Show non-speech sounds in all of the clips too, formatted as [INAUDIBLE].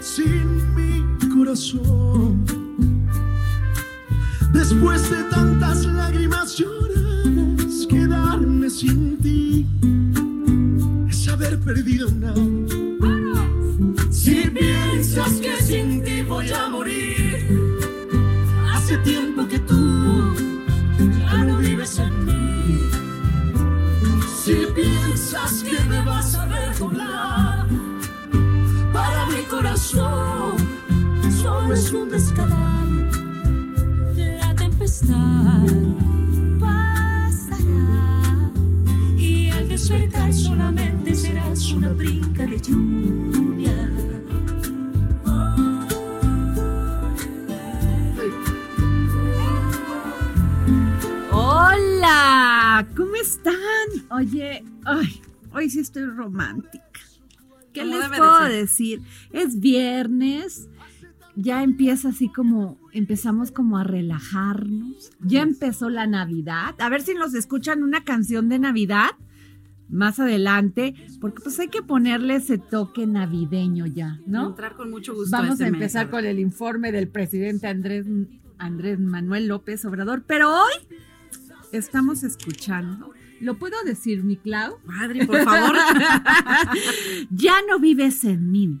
Sin mi corazón. Después de tantas lágrimas lloradas, quedarme sin ti es haber perdido nada. Si piensas que sin ti voy a morir, hace tiempo Oye, ay, hoy sí estoy romántica. ¿Qué Como les puedo decir? Es viernes, ya empieza así como, empezamos como a relajarnos. Ya empezó la Navidad. A ver si nos escuchan una canción de Navidad más adelante, porque pues hay que ponerle ese toque navideño ya, ¿no? Entrar con mucho gusto. Vamos este a empezar con el informe del presidente Andrés, Andrés Manuel López Obrador, pero hoy estamos escuchando. ¿Lo puedo decir, mi Clau? Adri, por favor. [LAUGHS] ya no vives en mí.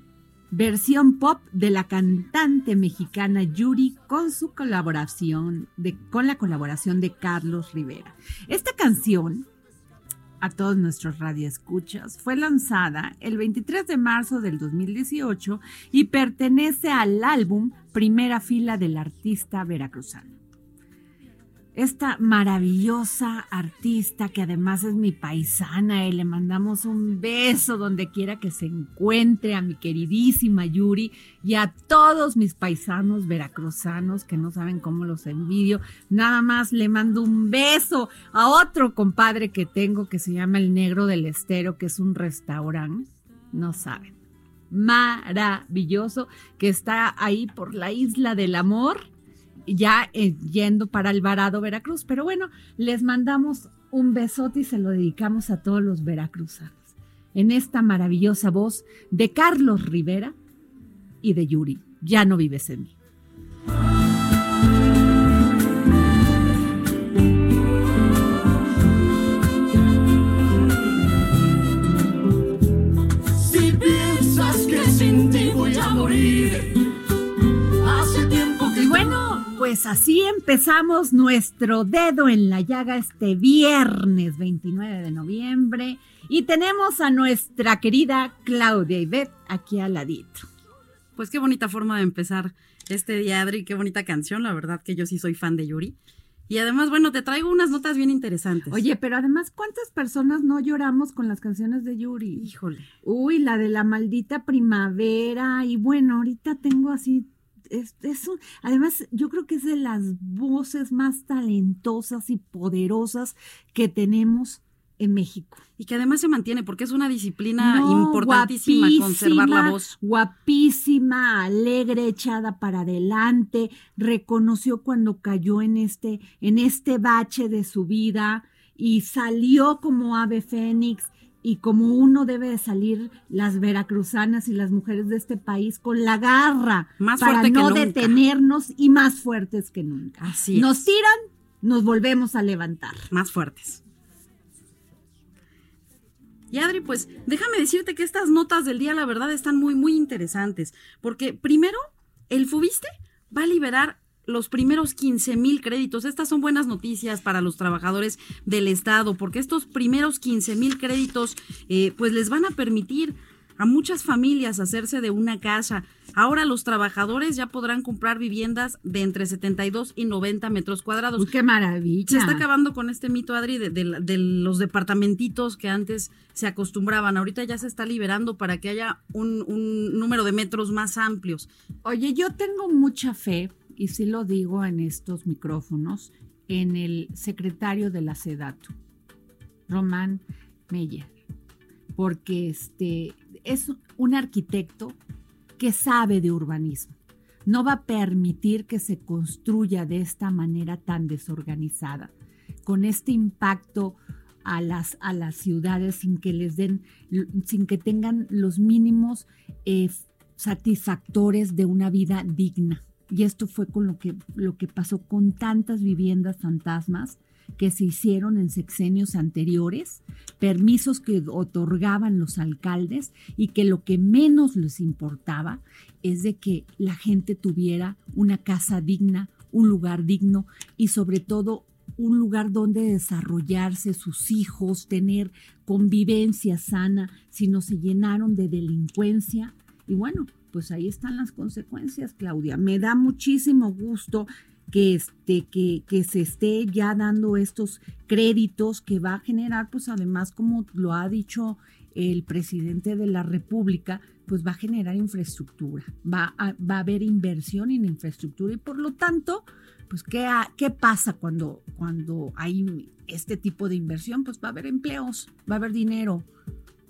Versión pop de la cantante mexicana Yuri con su colaboración de, con la colaboración de Carlos Rivera. Esta canción a todos nuestros radioescuchas, fue lanzada el 23 de marzo del 2018 y pertenece al álbum Primera Fila del artista veracruzano. Esta maravillosa artista que además es mi paisana y le mandamos un beso donde quiera que se encuentre a mi queridísima Yuri y a todos mis paisanos veracruzanos que no saben cómo los envidio. Nada más le mando un beso a otro compadre que tengo que se llama El Negro del Estero, que es un restaurante. No saben. Maravilloso que está ahí por la isla del amor ya eh, yendo para Alvarado, Veracruz. Pero bueno, les mandamos un besote y se lo dedicamos a todos los veracruzanos. En esta maravillosa voz de Carlos Rivera y de Yuri. Ya no vives en mí. Pues así empezamos nuestro dedo en la llaga este viernes 29 de noviembre y tenemos a nuestra querida Claudia Ivette aquí al ladito. Pues qué bonita forma de empezar este día, Adri. Qué bonita canción. La verdad que yo sí soy fan de Yuri. Y además, bueno, te traigo unas notas bien interesantes. Oye, pero además, ¿cuántas personas no lloramos con las canciones de Yuri? híjole. Uy, la de la maldita primavera. Y bueno, ahorita tengo así. Es, es un- además, yo creo que es de las voces más talentosas y poderosas que tenemos en México. Y que además se mantiene porque es una disciplina No, importantísima conservar la voz. Guapísima, alegre, echada para adelante, reconoció cuando cayó en este, en este bache de su vida y salió como ave fénix y como uno debe de salir las veracruzanas y las mujeres de este país con la garra Más para no detenernos y más fuertes que nunca. Así es. Nos tiran, nos volvemos a levantar. más fuertes. Y Adri, pues déjame decirte que estas notas del día, la verdad, están muy, muy interesantes. Porque primero, el Fubiste va a liberar los primeros 15 mil créditos. Estas son buenas noticias para los trabajadores del Estado, porque estos primeros 15 mil créditos, eh, pues les van a permitir a muchas familias hacerse de una casa. Ahora los trabajadores ya podrán comprar viviendas de entre 72 y 90 metros cuadrados. Uy, qué maravilla. Se está acabando con este mito, Adri, de, de- de los departamentitos que antes se acostumbraban. Ahorita ya se está liberando para que haya un, un número de metros más amplios. Oye, yo tengo mucha fe, y sí lo digo en estos micrófonos, en el secretario de la SEDATU, Román Meyer, porque este es un arquitecto que sabe de urbanismo. No va a permitir que se construya de esta manera tan desorganizada, con este impacto a las, a las ciudades sin que les den, sin que tengan los mínimos eh, satisfactores de una vida digna. Y esto fue con lo que, lo que pasó con tantas viviendas fantasmas que se hicieron en sexenios anteriores, permisos que otorgaban los alcaldes y que lo que menos les importaba es de que la gente tuviera una casa digna, un lugar digno y sobre todo un lugar donde desarrollarse sus hijos, tener convivencia sana, si no se llenaron de delincuencia. Y bueno, pues ahí están las consecuencias, Claudia. Me da muchísimo gusto que, este, que, se esté ya dando estos créditos que va a generar, pues además, como lo ha dicho el presidente de la República, pues va a generar infraestructura, va a, haber inversión en infraestructura y por lo tanto, pues ¿qué, qué pasa cuando, cuando hay este tipo de inversión? Pues va a haber empleos, va a haber dinero,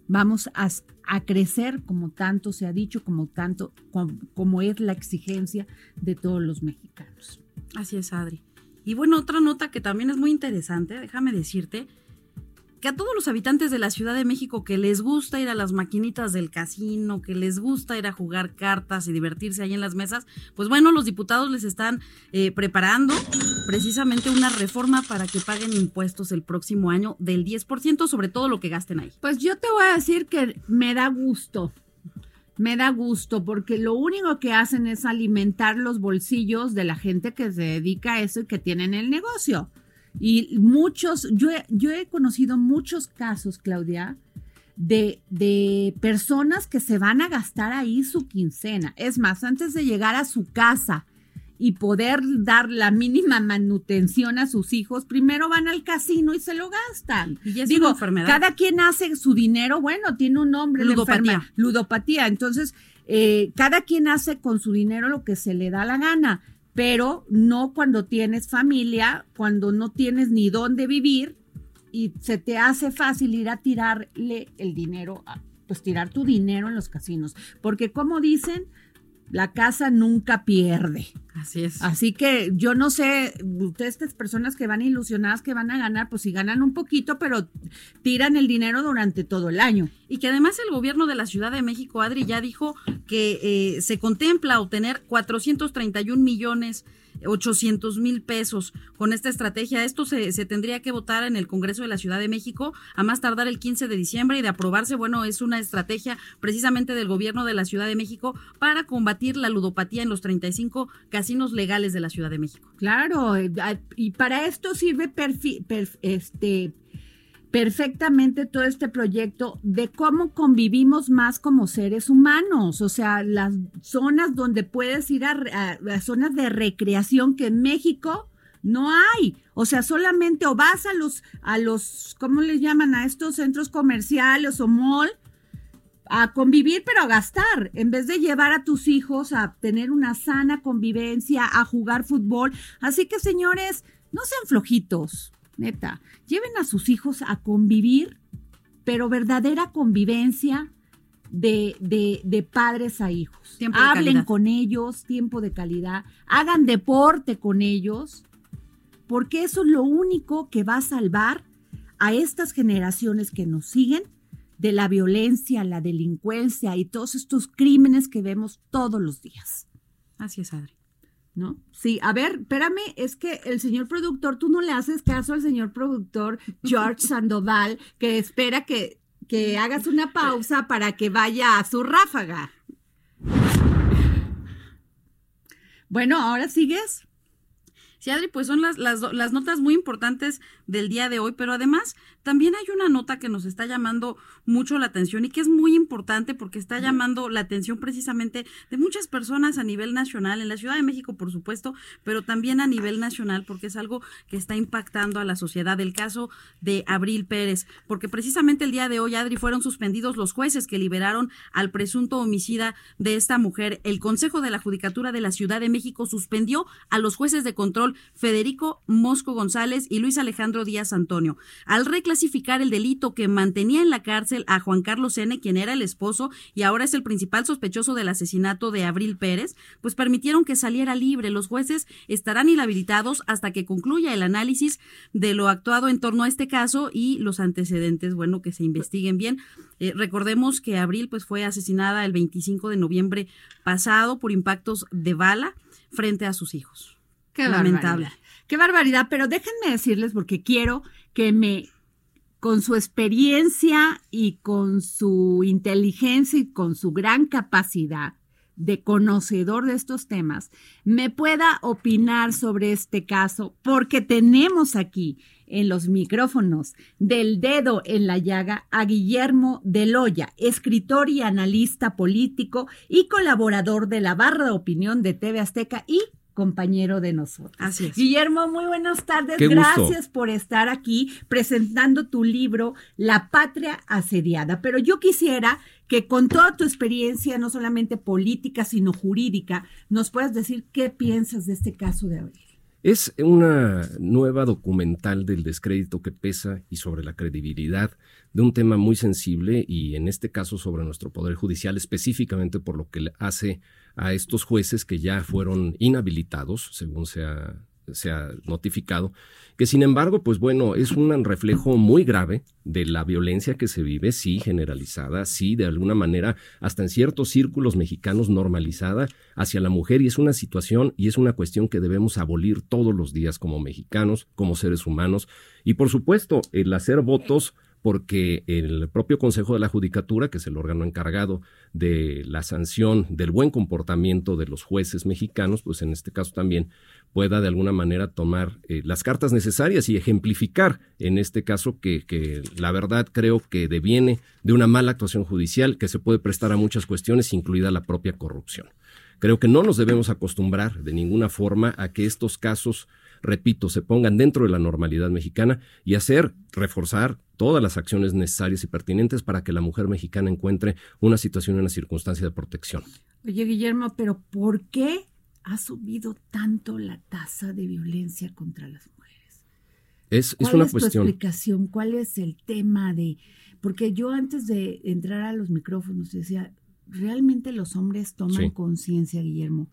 vamos a, a crecer como tanto se ha dicho, como tanto, como, como es la exigencia de todos los mexicanos. Así es, Adri. Y bueno, otra nota que también es muy interesante, déjame decirte, que a todos los habitantes de la Ciudad de México que les gusta ir a las maquinitas del casino, que les gusta ir a jugar cartas y divertirse ahí en las mesas, pues bueno, los diputados les están eh, preparando precisamente una reforma para que paguen impuestos el próximo año del 10% sobre todo lo que gasten ahí. Pues yo te voy a decir que me da gusto. Me da gusto porque lo único que hacen es alimentar los bolsillos de la gente que se dedica a eso y que tienen el negocio. Y muchos, yo he, yo he conocido muchos casos, Claudia, de, de personas que se van a gastar ahí su quincena. Es más, antes de llegar a su casa y poder dar la mínima manutención a sus hijos, primero van al casino y se lo gastan. Y es Digo, una enfermedad. cada quien hace su dinero, bueno, tiene un nombre, Ludopatía. ludopatía. Entonces, eh, cada quien hace con su dinero lo que se le da la gana, pero no cuando tienes familia, cuando no tienes ni dónde vivir y se te hace fácil ir a tirarle el dinero, pues tirar tu dinero en los casinos. Porque como dicen, la casa nunca pierde. Así es. Así que yo no sé, ustedes, estas personas que van ilusionadas que van a ganar, pues si ganan un poquito, pero tiran el dinero durante todo el año. Y que además el gobierno de la Ciudad de México, Adri, ya dijo que eh, se contempla obtener 431 millones 800 mil pesos con esta estrategia. Esto se, tendría que votar en el Congreso de la Ciudad de México a más tardar el 15 de diciembre y de aprobarse, bueno, es una estrategia precisamente del gobierno de la Ciudad de México para combatir la ludopatía en los 35 casinos legales de la Ciudad de México. Claro, eh, y para esto sirve perfi- per- este, perfectamente todo este proyecto de cómo convivimos más como seres humanos, o sea, las zonas donde puedes ir a, a zonas de recreación que en México No hay. O sea, solamente o vas a los, a los, ¿cómo les llaman? A estos centros comerciales o mall a convivir, pero a gastar, en vez de llevar a tus hijos a tener una sana convivencia, a jugar fútbol. Así que, señores, no sean flojitos, neta. Lleven a sus hijos a convivir, pero verdadera convivencia de, de, de padres a hijos. Tiempo de Hablen calidad. con ellos, tiempo de calidad. Hagan deporte con ellos, porque eso es lo único que va a salvar a estas generaciones que nos siguen de la violencia, la delincuencia y todos estos crímenes que vemos todos los días. Así es, Adri. ¿No? Sí, a ver, espérame, es que el señor productor, tú no le haces caso al señor productor George [LAUGHS] Sandoval, que espera que, que hagas una pausa para que vaya a su ráfaga. Bueno, ahora sigues. Sí, Adri, pues son las, las, do- las notas muy importantes del día de hoy, pero además también hay una nota que nos está llamando mucho la atención y que es muy importante porque está llamando la atención precisamente de muchas personas a nivel nacional, en la Ciudad de México, por supuesto, pero también a nivel nacional porque es algo que está impactando a la sociedad. El caso de Abril Pérez, porque precisamente el día de hoy, Adri, fueron suspendidos los jueces que liberaron al presunto homicida de esta mujer. El Consejo de la Judicatura de la Ciudad de México suspendió a los jueces de control Federico Mosco González y Luis Alejandro Díaz Antonio, al reclasificar el delito que mantenía en la cárcel a Juan Carlos N., quien era el esposo y ahora es el principal sospechoso del asesinato de Abril Pérez, pues permitieron que saliera libre. Los jueces estarán inhabilitados hasta que concluya el análisis de lo actuado en torno a este caso y los antecedentes, bueno, que se investiguen bien. Eh, recordemos que Abril pues fue asesinada el 25 de noviembre pasado por impactos de bala frente a sus hijos. Qué Lamentable. barbaridad. Qué barbaridad, pero déjenme decirles porque quiero que me con su experiencia y con su inteligencia y con su gran capacidad de conocedor de estos temas, me pueda opinar sobre este caso, porque tenemos aquí en los micrófonos del dedo en la llaga a Guillermo de Loya, escritor y analista político y colaborador de la barra de opinión de TV Azteca y compañero de nosotros. Así es. Guillermo, muy buenas tardes. Qué gusto. Gracias por estar aquí presentando tu libro La Patria Asediada. Pero yo quisiera que con toda tu experiencia, no solamente política, sino jurídica, nos puedas decir qué piensas de este caso de Abril. Es una nueva documental del descrédito que pesa y sobre la credibilidad de un tema muy sensible y en este caso sobre nuestro Poder Judicial, específicamente por lo que le hace a estos jueces que ya fueron inhabilitados, según se ha, notificado, que sin embargo, pues bueno, es un reflejo muy grave de la violencia que se vive, sí, generalizada, sí, de alguna manera, hasta en ciertos círculos mexicanos normalizada hacia la mujer y es una situación y es una cuestión que debemos abolir todos los días como mexicanos, como seres humanos y por supuesto el hacer votos porque el propio Consejo de la Judicatura, que es el órgano encargado de la sanción del buen comportamiento de los jueces mexicanos, pues en este caso también pueda de alguna manera tomar eh, las cartas necesarias y ejemplificar en este caso que, que la verdad creo que deviene de una mala actuación judicial que se puede prestar a muchas cuestiones, incluida la propia corrupción. Creo que no nos debemos acostumbrar de ninguna forma a que estos casos, repito, se pongan dentro de la normalidad mexicana y hacer, reforzar todas las acciones necesarias y pertinentes para que la mujer mexicana encuentre una situación y una circunstancia de protección. Oye, Guillermo, pero ¿por qué ha subido tanto la tasa de violencia contra las mujeres? Es, es ¿Cuál una es tu cuestión. explicación? ¿Cuál es el tema de...? Porque yo antes de entrar a los micrófonos decía, realmente los hombres toman Sí. conciencia, Guillermo,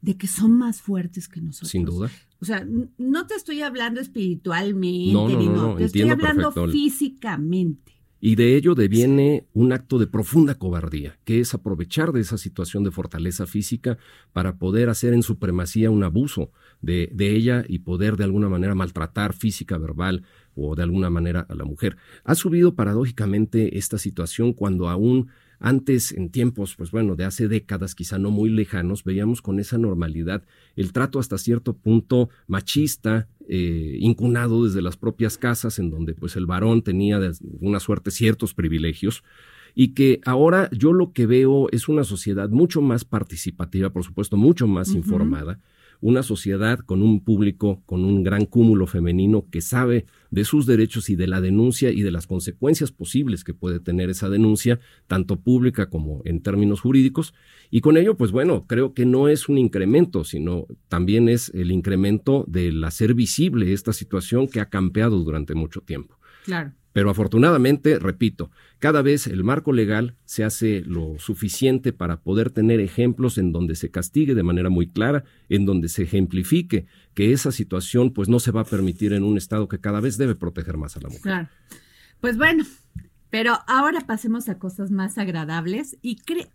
de que son más fuertes que nosotros. Sin duda. O sea, no te estoy hablando espiritualmente, No, no, ni no, te estoy hablando perfecto. físicamente. Y de ello deviene un acto de profunda cobardía, que es aprovechar de esa situación de fortaleza física para poder hacer en supremacía un abuso de, de ella y poder de alguna manera maltratar física, verbal o de alguna manera a la mujer. Ha subido paradójicamente esta situación cuando aún antes, en tiempos, pues bueno, de hace décadas, quizá no muy lejanos, veíamos con esa normalidad el trato hasta cierto punto machista, eh, incunado desde las propias casas, en donde pues el varón tenía de alguna suerte ciertos privilegios, y que ahora yo lo que veo es una sociedad mucho más participativa, por supuesto, mucho más informada, una sociedad con un público, con un gran cúmulo femenino que sabe de sus derechos y de la denuncia y de las consecuencias posibles que puede tener esa denuncia, tanto pública como en términos jurídicos. Y con ello, pues bueno, creo que no es un incremento, sino también es el incremento del hacer visible esta situación que ha campeado durante mucho tiempo. Claro. Pero afortunadamente, repito, cada vez el marco legal se hace lo suficiente para poder tener ejemplos en donde se castigue de manera muy clara, en donde se ejemplifique que esa situación pues no se va a permitir en un Estado que cada vez debe proteger más a la mujer. Claro. Pues bueno, pero ahora pasemos a cosas más agradables y cre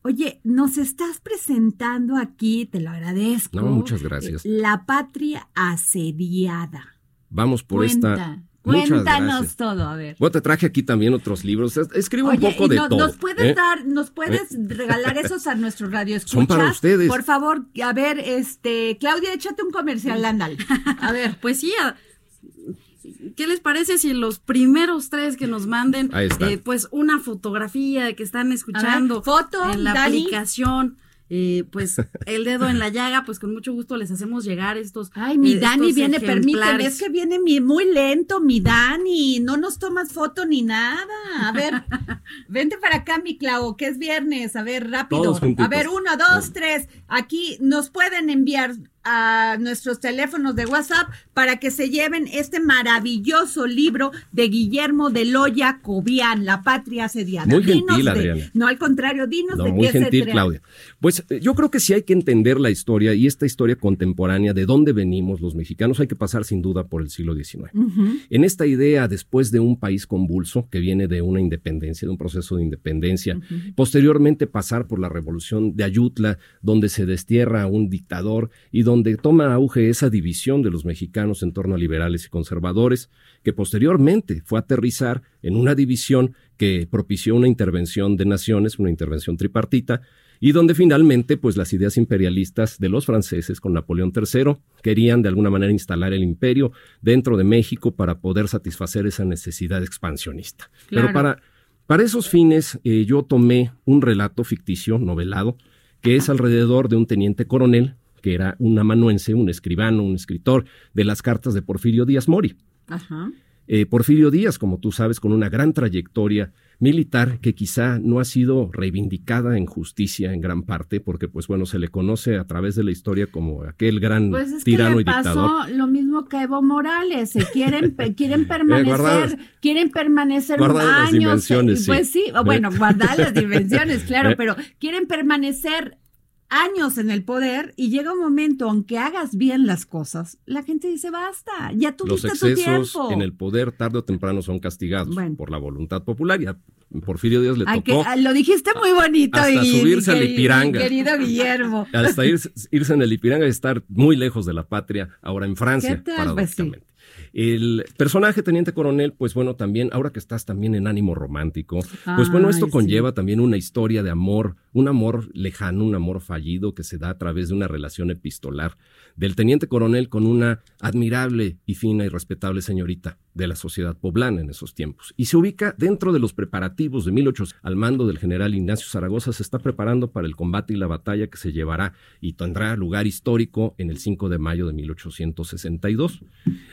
Oye, nos estás presentando aquí, te lo agradezco. No, muchas gracias. La patria asediada. Vamos por Cuenta. esta Cuéntanos todo, a ver. Bueno, te traje aquí también otros libros. Es- Escribo Oye, un poco y de no- todo. Nos puedes ¿eh? dar, nos puedes regalar esos a nuestro radio Son para ustedes. Por favor, a ver, este, Claudia, échate un comercial, ándale. [LAUGHS] A ver, Pues sí, a- ¿qué les parece si los primeros tres que nos manden, eh, pues una fotografía de que están escuchando foto, en la Dani. aplicación? Eh, pues el dedo en la llaga, pues con mucho gusto les hacemos llegar estos. Ay, mi eh, Dani viene, permíteme, es que viene mi, muy lento, mi Dani, no nos tomas foto ni nada. A ver, [LAUGHS] vente para acá, mi Clau, que es viernes, a ver, rápido. A ver, uno, dos, tres. Aquí nos pueden enviar a nuestros teléfonos de WhatsApp para que se lleven este maravilloso libro de Guillermo de Loya Cobian, La Patria Asediada. Muy Dinos gentil, de- Adriana. No, al contrario, dinos No, de muy qué gentil. Claudia. Pues eh, yo creo que sí hay que entender la historia y esta historia contemporánea de dónde venimos los mexicanos, hay que pasar sin duda por el siglo XIX. En esta idea, después de un país convulso que viene de una independencia, de un proceso de independencia, posteriormente pasar por la revolución de Ayutla, donde se destierra a un dictador y donde toma auge esa división de los mexicanos en torno a liberales y conservadores, que posteriormente fue a aterrizar en una división que propició una intervención de naciones, una intervención tripartita, y donde finalmente pues las ideas imperialistas de los franceses con Napoleón III querían de alguna manera instalar el imperio dentro de México para poder satisfacer esa necesidad expansionista. Claro. Pero para, para esos fines eh, yo tomé un relato ficticio, novelado, que es alrededor de un teniente coronel que era un amanuense, un escribano, un escritor de las cartas de Porfirio Díaz Mori. Ajá. Eh, Porfirio Díaz, como tú sabes, con una gran trayectoria militar que quizá no ha sido reivindicada en justicia en gran parte, porque pues bueno, se le conoce a través de la historia como aquel gran Pues es que tirano le y dictador. pasó lo mismo que Evo Morales, se quieren, pe- [LAUGHS] quieren permanecer, guardadas- quieren permanecer guardadas las años. dimensiones, eh, Pues sí. bueno, guardar las [LAUGHS] dimensiones, claro, Eh. pero quieren permanecer años en el poder y llega un momento, aunque hagas bien las cosas, la gente dice, basta, ya Los tuviste tu excesos tiempo. en el poder tarde o temprano son castigados Bueno. por la voluntad popular. Y a Porfirio Díaz le Ay, que- tocó ah, lo dijiste muy bonito. hasta y- subirse y al Ipiranga. Querido Guillermo. [LAUGHS] hasta irse, irse en el Ipiranga y estar muy lejos de la patria, ahora en Francia, ¿Qué tal? Pues sí. El personaje teniente coronel, pues bueno, también, ahora que estás también en ánimo romántico, pues bueno, esto Ay, sí. conlleva también una historia de amor, un amor lejano, un amor fallido que se da a través de una relación epistolar del teniente coronel con una admirable y fina y respetable señorita de la sociedad poblana en esos tiempos. Y se ubica dentro de los preparativos de 1800 al mando del general Ignacio Zaragoza, se está preparando para el combate y la batalla que se llevará y tendrá lugar histórico en el 5 de mayo de 1862.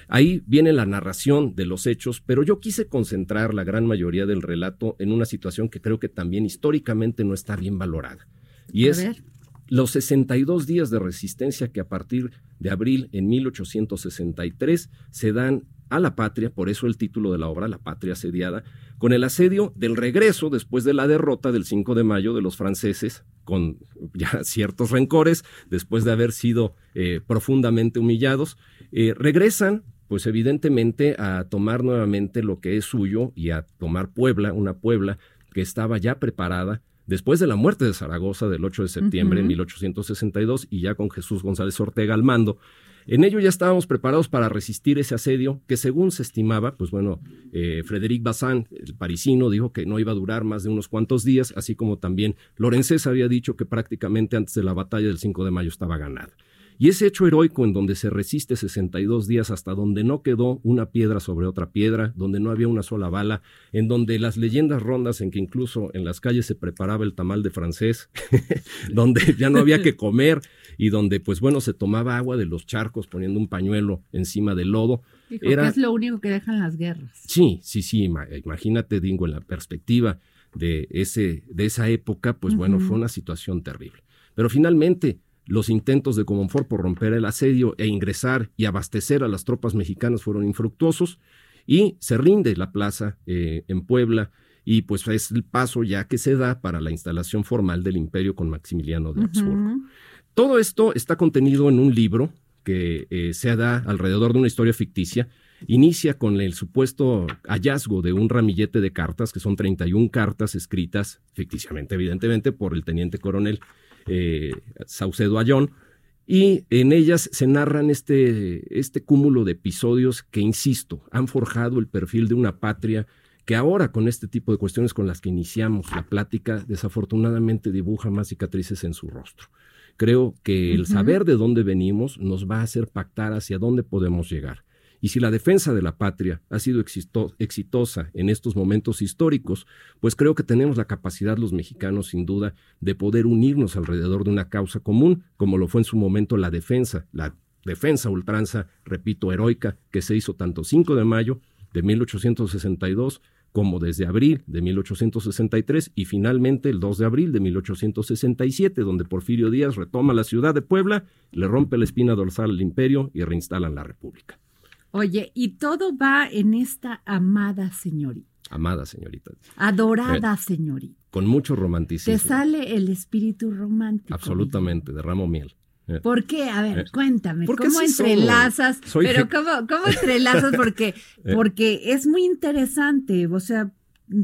Ahí viene la narración de los hechos, pero yo quise concentrar la gran mayoría del relato en una situación que creo que también históricamente no está bien valorada. Y A es ver. Los 62 días de resistencia que a partir de abril en 1863 se dan a la patria, por eso el título de la obra, La patria asediada, con el asedio del regreso después de la derrota del 5 de mayo de los franceses, con ya ciertos rencores, después de haber sido eh, profundamente humillados, eh, regresan pues evidentemente a tomar nuevamente lo que es suyo y a tomar Puebla, una Puebla que estaba ya preparada después de la muerte de Zaragoza del 8 de septiembre en 1862 y ya con Jesús González Ortega al mando. En ello ya estábamos preparados para resistir ese asedio que según se estimaba, pues bueno, eh, Frédéric Bazin, el parisino, dijo que no iba a durar más de unos cuantos días, así como también Lorenzés había dicho que prácticamente antes de la batalla del 5 de mayo estaba ganada. Y ese hecho heroico en donde se resiste 62 días hasta donde no quedó una piedra sobre otra piedra, donde no había una sola bala, en donde las leyendas rondas en que incluso en las calles se preparaba el tamal de francés, [LAUGHS] donde ya no había que comer y donde pues bueno se tomaba agua de los charcos poniendo un pañuelo encima del lodo. Dijo que es lo único que dejan las guerras. Sí, sí, sí, imagínate, Dingo, en la perspectiva de, ese, de esa época, pues bueno, fue una situación terrible. Pero finalmente, los intentos de Comonfort por romper el asedio e ingresar y abastecer a las tropas mexicanas fueron infructuosos y se rinde la plaza eh, en Puebla y pues es el paso ya que se da para la instalación formal del imperio con Maximiliano de Habsburgo. Todo esto está contenido en un libro que eh, se da alrededor de una historia ficticia. Inicia con el supuesto hallazgo de un ramillete de cartas, que son 31 cartas escritas ficticiamente, evidentemente, por el teniente coronel eh, Saucedo Ayón, y en ellas se narran este, este cúmulo de episodios que, insisto, han forjado el perfil de una patria que ahora con este tipo de cuestiones con las que iniciamos la plática, desafortunadamente dibuja más cicatrices en su rostro. Creo que el saber de dónde venimos nos va a hacer pactar hacia dónde podemos llegar. Y si la defensa de la patria ha sido exitosa en estos momentos históricos, pues creo que tenemos la capacidad los mexicanos, sin duda, de poder unirnos alrededor de una causa común, como lo fue en su momento la defensa, la defensa ultranza, repito, heroica, que se hizo tanto 5 de mayo de 1862 como desde abril de 1863 y finalmente el 2 de abril de 1867, donde Porfirio Díaz retoma la ciudad de Puebla, le rompe la espina dorsal al imperio y reinstalan la república. Oye, y todo va en esta amada señorita. Amada señorita. Adorada señorita. Con mucho romanticismo. Te sale el espíritu romántico. Absolutamente, derramo miel. Eh. ¿Por qué? A ver, eh, cuéntame, ¿cómo entrelazas? Pero ¿cómo, ¿cómo entrelazas? Porque, [LAUGHS] eh. porque es muy interesante, o sea,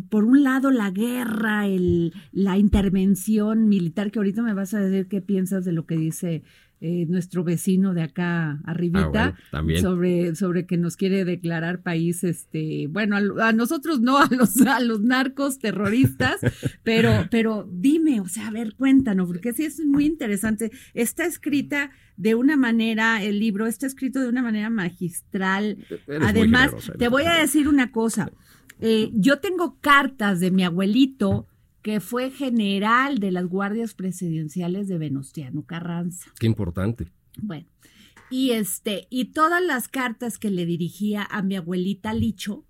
por un lado la guerra, el, la intervención militar, que ahorita me vas a decir qué piensas de lo que dice eh, nuestro vecino de acá arribita ah, sobre sobre que nos quiere declarar país este bueno a, nosotros no a los a los narcos terroristas [LAUGHS] pero pero dime o sea a ver cuéntanos porque sí es muy interesante. Está escrita de una manera el libro está escrito de una manera magistral. Además te voy a decir una cosa eh, yo tengo cartas de mi abuelito que fue general de las guardias presidenciales de Venustiano Carranza. Qué importante. Bueno, y este, y todas las cartas que le dirigía a mi abuelita Licho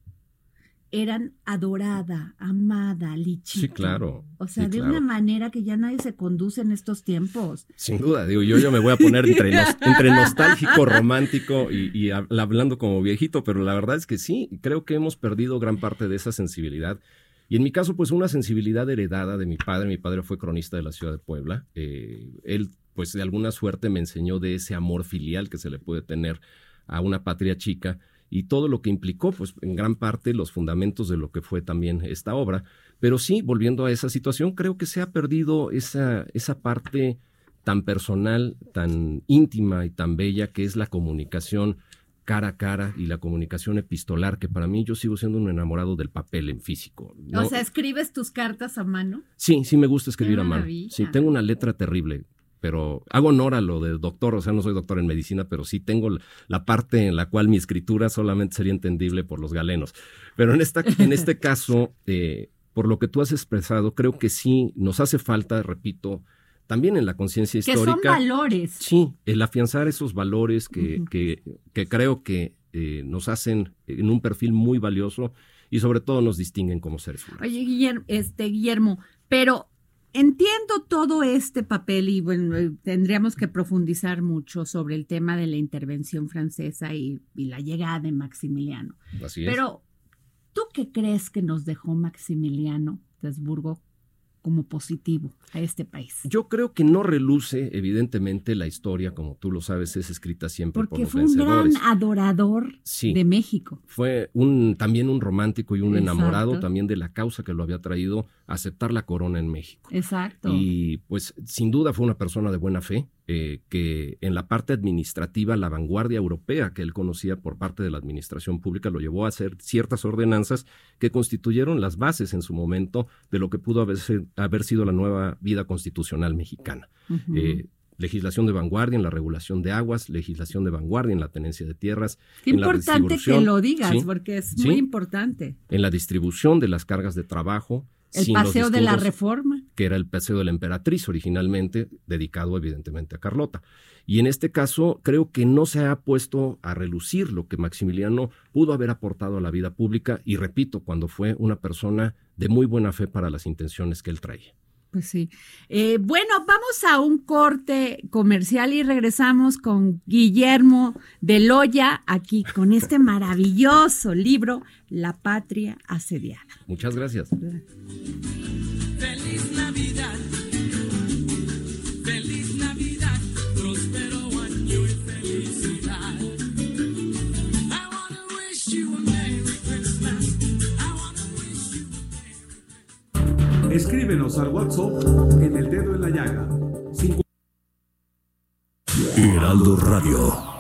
eran adorada, amada, Lichito. Sí, claro. O sea, de una manera que ya nadie se conduce en estos tiempos. Sin duda, digo, yo, yo me voy a poner entre, entre nostálgico, romántico y, y, hablando como viejito, pero la verdad es que sí, creo que hemos perdido gran parte de esa sensibilidad y en mi caso, pues una sensibilidad heredada de mi padre. Mi padre fue cronista de la ciudad de Puebla. Eh, él, pues de alguna suerte me enseñó de ese amor filial que se le puede tener a una patria chica y todo lo que implicó, pues en gran parte los fundamentos de lo que fue también esta obra. Pero sí, volviendo a esa situación, creo que se ha perdido esa, esa parte tan personal, tan íntima y tan bella que es la comunicación cara a cara y la comunicación epistolar, que para mí yo sigo siendo un enamorado del papel en físico. O sea, ¿escribes tus cartas a mano? Sí, sí me gusta escribir a mano. Sí, tengo una letra terrible, pero hago honor a lo de doctor, o sea, no soy doctor en medicina, pero sí tengo la parte en la cual mi escritura solamente sería entendible por los galenos. Pero en, esta, en este [LAUGHS] caso, eh, por lo que tú has expresado, creo que sí nos hace falta, repito, también en la conciencia histórica. Que son valores. Sí, el afianzar esos valores que, que, que creo que eh, nos hacen en un perfil muy valioso y sobre todo nos distinguen como seres humanos. Oye, Guillermo, este, Guillermo, pero entiendo todo este papel y bueno, eh, tendríamos que profundizar mucho sobre el tema de la intervención francesa y, y la llegada de Maximiliano. Así es. Pero, ¿tú qué crees que nos dejó Maximiliano de Habsburgo como positivo a este país? Yo creo que no reluce, evidentemente, la historia, como tú lo sabes, es escrita siempre Porque por los fue un gran adorador de México. Fue un, también un romántico y un enamorado también de la causa que lo había traído aceptar la corona en México. Exacto. Y pues sin duda fue una persona de buena fe, eh, que en la parte administrativa, la vanguardia europea que él conocía por parte de la administración pública lo llevó a hacer ciertas ordenanzas que constituyeron las bases en su momento de lo que pudo haber, haber sido la nueva vida constitucional mexicana. Eh, legislación de vanguardia en la regulación de aguas, legislación de vanguardia en la tenencia de tierras. Qué importante que lo digas, porque es muy importante. En la distribución de las cargas de trabajo, El paseo de la reforma. que era el paseo de la emperatriz originalmente, dedicado evidentemente a Carlota. Y en este caso creo que no se ha puesto a relucir lo que Maximiliano pudo haber aportado a la vida pública y repito, cuando fue una persona de muy buena fe para las intenciones que él traía. Pues sí. Eh, bueno, vamos a un corte comercial y regresamos con Guillermo de Loya, aquí con este maravilloso libro, La Patria Asediada. Muchas gracias. Escríbenos al WhatsApp en el dedo en la llaga. Heraldo Radio.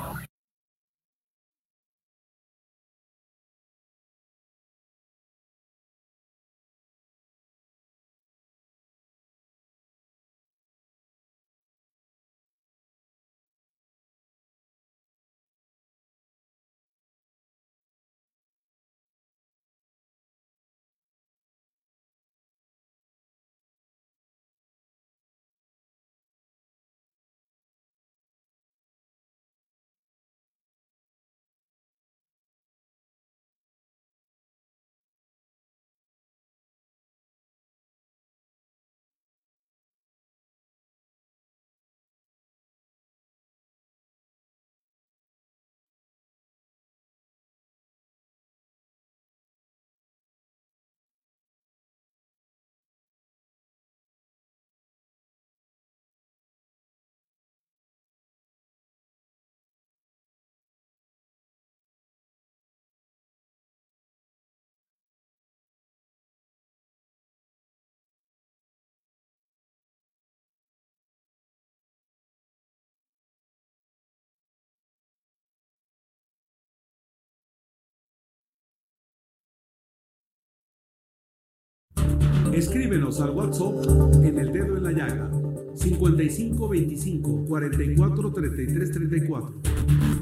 Escríbenos al WhatsApp en el dedo en la llaga. 55 25 44 33 34.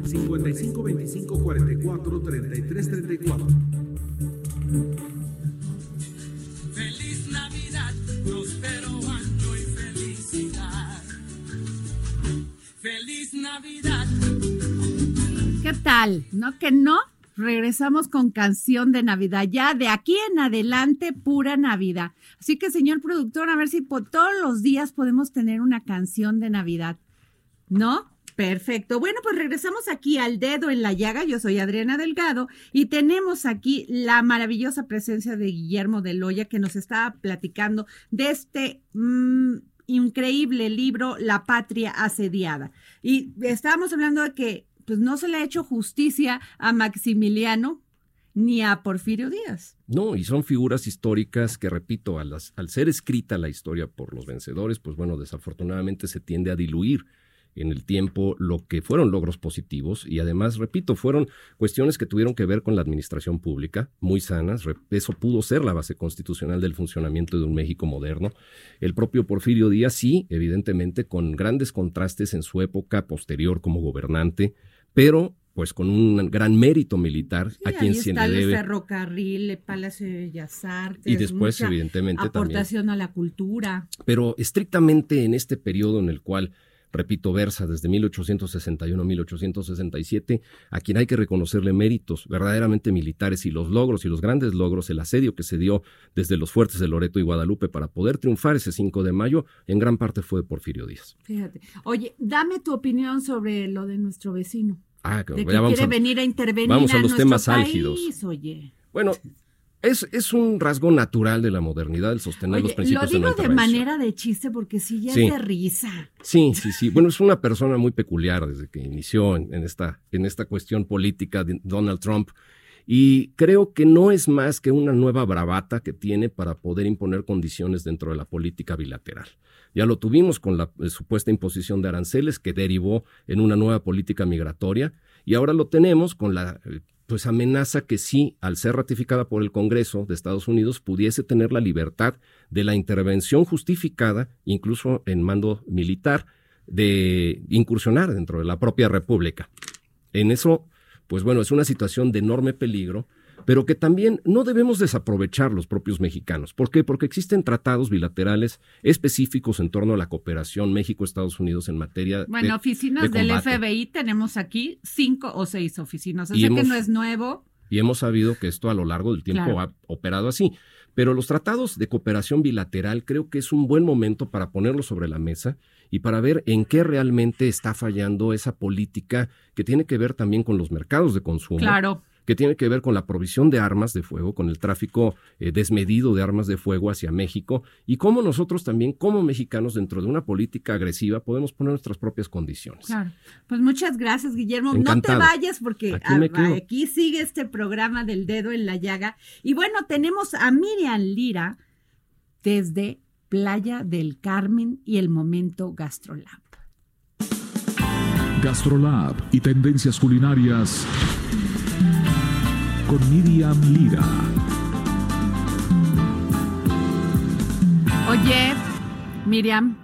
55 25 44 33 34. Feliz Navidad, próspero año y felicidad. Feliz Navidad. ¿Qué tal? ¿No que no? Regresamos con canción de Navidad. Ya de aquí en adelante, pura Navidad. Así que, señor productor, a ver si por todos los días podemos tener una canción de Navidad. ¿No? Perfecto. Bueno, pues regresamos aquí al dedo en la llaga. Yo soy Adriana Delgado y tenemos aquí la maravillosa presencia de Guillermo de Loya que nos está platicando de este mm, increíble libro La Patria Asediada. Y estábamos hablando de que pues no se le ha hecho justicia a Maximiliano ni a Porfirio Díaz. No, y son figuras históricas que, repito, a las- al ser escrita la historia por los vencedores, pues bueno, desafortunadamente se tiende a diluir en el tiempo lo que fueron logros positivos y además, repito, fueron cuestiones que tuvieron que ver con la administración pública, muy sanas, eso pudo ser la base constitucional del funcionamiento de un México moderno. El propio Porfirio Díaz, sí, evidentemente, con grandes contrastes en su época posterior como gobernante, pero pues con un gran mérito militar Sí, a quien ahí se está le el debe. ferrocarril, el Palacio de Bellas Artes. Y después, mucha evidentemente, también. aportación a la cultura. Pero estrictamente en este periodo en el cual, repito, versa desde 1861 a 1867, a quien hay que reconocerle méritos verdaderamente militares y los logros y los grandes logros, el asedio que se dio desde los fuertes de Loreto y Guadalupe para poder triunfar ese 5 de mayo, en gran parte fue de Porfirio Díaz. Fíjate. Oye, dame tu opinión sobre lo de nuestro vecino. Ah, que De que ya vamos quiere a- venir a intervenir vamos a los nuestro temas país, álgidos. Oye, Bueno, es, es un rasgo natural de la modernidad el sostener los Oye, lo principios de no digo de manera de chiste porque sí ya Sí. es de risa. Sí, sí, sí. Bueno, es una persona muy peculiar desde que inició en, en esta, en esta cuestión política de Donald Trump. Y creo que no es más que una nueva bravata que tiene para poder imponer condiciones dentro de la política bilateral. Ya lo tuvimos con la eh, supuesta imposición de aranceles que derivó en una nueva política migratoria y ahora lo tenemos con la eh, pues amenaza que sí, al ser ratificada por el Congreso de Estados Unidos, pudiese tener la libertad de la intervención justificada, incluso en mando militar, de incursionar dentro de la propia República. En eso, pues bueno, es una situación de enorme peligro pero que también no debemos desaprovechar los propios mexicanos. ¿Por qué? Porque existen tratados bilaterales específicos en torno a la cooperación México-Estados Unidos en materia Bueno, de, oficinas de del. FBI tenemos aquí cinco o seis oficinas. Y que hemos- no es nuevo. Y hemos sabido que esto a lo largo del tiempo Claro. ha operado así. Pero los tratados de cooperación bilateral creo que es un buen momento para ponerlos sobre la mesa y para ver en qué realmente está fallando esa política que tiene que ver también con los mercados de consumo. Claro. Que tiene que ver con la provisión de armas de fuego, con el tráfico eh, desmedido de armas de fuego hacia México y cómo nosotros también, como mexicanos, dentro de una política agresiva, podemos poner nuestras propias condiciones. Claro. Pues muchas gracias, Guillermo. Encantado. No te vayas porque Aquí ah, aquí sigue este programa del dedo en la llaga. Y bueno, tenemos a Miriam Lira desde Playa del Carmen y el momento Gastrolab. Gastrolab y tendencias culinarias con Miriam Lira. Oye, Miriam,